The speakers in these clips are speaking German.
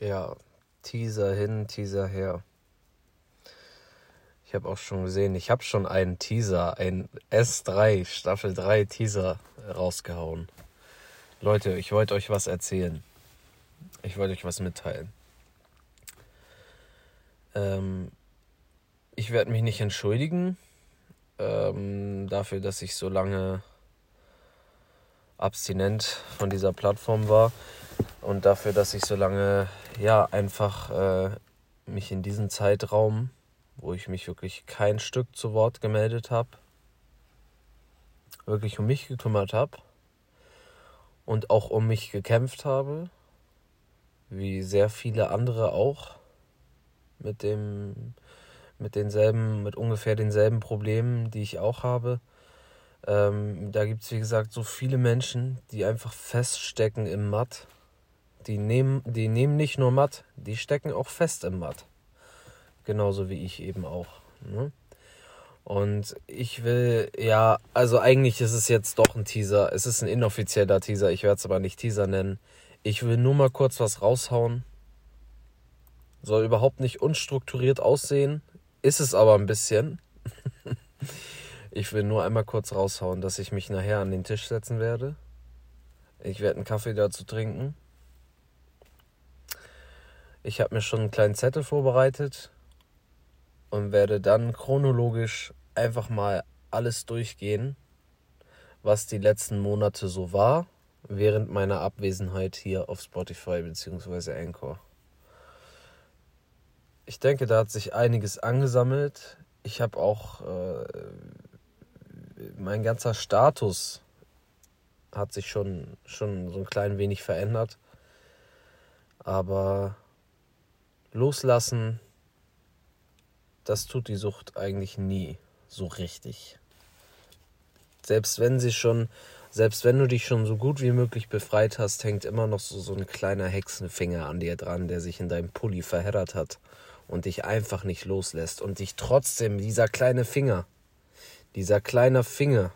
Ja, Teaser hin, Teaser her. Ich habe auch schon gesehen, ich habe schon einen Teaser, ein S3, Staffel 3 Teaser rausgehauen. Leute, ich wollte euch was erzählen. Ich wollte euch was mitteilen. Ähm, ich werde mich nicht entschuldigen ähm, dafür, dass ich so lange abstinent von dieser Plattform war und dafür, dass ich so lange ja einfach äh, mich in diesem Zeitraum, wo ich mich wirklich kein Stück zu Wort gemeldet habe, wirklich um mich gekümmert habe und auch um mich gekämpft habe, wie sehr viele andere auch mit dem mit denselben mit ungefähr denselben Problemen, die ich auch habe. Ähm, da gibt es, wie gesagt, so viele Menschen, die einfach feststecken im Matt. Die nehmen, die nehmen nicht nur Matt, die stecken auch fest im Matt. Genauso wie ich eben auch. Ne? Und ich will, ja, also eigentlich ist es jetzt doch ein Teaser. Es ist ein inoffizieller Teaser, ich werde es aber nicht Teaser nennen. Ich will nur mal kurz was raushauen. Soll überhaupt nicht unstrukturiert aussehen, ist es aber ein bisschen. Ich will nur einmal kurz raushauen, dass ich mich nachher an den Tisch setzen werde. Ich werde einen Kaffee dazu trinken. Ich habe mir schon einen kleinen Zettel vorbereitet und werde dann chronologisch einfach mal alles durchgehen, was die letzten Monate so war, während meiner Abwesenheit hier auf Spotify bzw. Anchor. Ich denke, da hat sich einiges angesammelt. Ich habe auch äh, mein ganzer Status hat sich schon, schon so ein klein wenig verändert. Aber loslassen, das tut die Sucht eigentlich nie so richtig. Selbst wenn sie schon, selbst wenn du dich schon so gut wie möglich befreit hast, hängt immer noch so, so ein kleiner Hexenfinger an dir dran, der sich in deinem Pulli verheddert hat und dich einfach nicht loslässt und dich trotzdem, dieser kleine Finger, dieser kleine Finger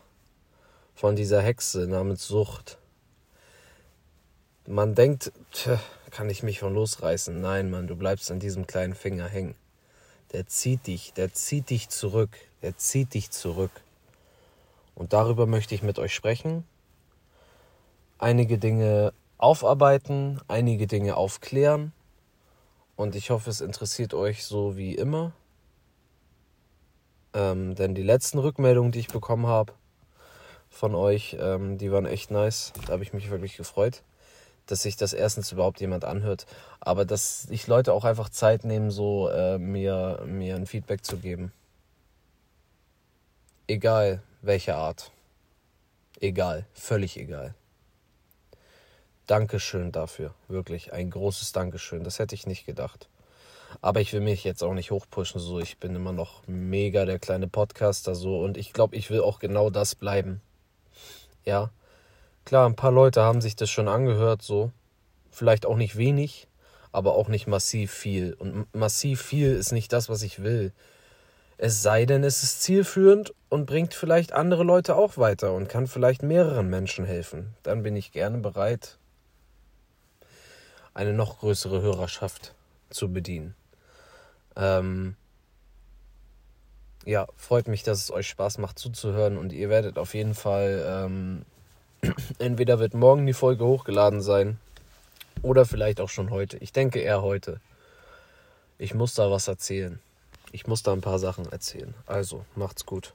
von dieser Hexe namens Sucht. Man denkt, tja, kann ich mich von losreißen? Nein, Mann, du bleibst an diesem kleinen Finger hängen. Der zieht dich, der zieht dich zurück, der zieht dich zurück. Und darüber möchte ich mit euch sprechen. Einige Dinge aufarbeiten, einige Dinge aufklären. Und ich hoffe, es interessiert euch so wie immer. Ähm, denn die letzten Rückmeldungen, die ich bekommen habe von euch, ähm, die waren echt nice. Da habe ich mich wirklich gefreut, dass sich das erstens überhaupt jemand anhört, aber dass sich Leute auch einfach Zeit nehmen, so äh, mir, mir ein Feedback zu geben. Egal welche Art. Egal, völlig egal. Dankeschön dafür, wirklich ein großes Dankeschön. Das hätte ich nicht gedacht. Aber ich will mich jetzt auch nicht hochpushen, so. Ich bin immer noch mega der kleine Podcaster, so. Und ich glaube, ich will auch genau das bleiben. Ja. Klar, ein paar Leute haben sich das schon angehört, so. Vielleicht auch nicht wenig, aber auch nicht massiv viel. Und massiv viel ist nicht das, was ich will. Es sei denn, es ist zielführend und bringt vielleicht andere Leute auch weiter und kann vielleicht mehreren Menschen helfen. Dann bin ich gerne bereit, eine noch größere Hörerschaft zu bedienen. Ähm, ja, freut mich, dass es euch Spaß macht zuzuhören und ihr werdet auf jeden Fall, ähm, entweder wird morgen die Folge hochgeladen sein oder vielleicht auch schon heute. Ich denke eher heute. Ich muss da was erzählen. Ich muss da ein paar Sachen erzählen. Also, macht's gut.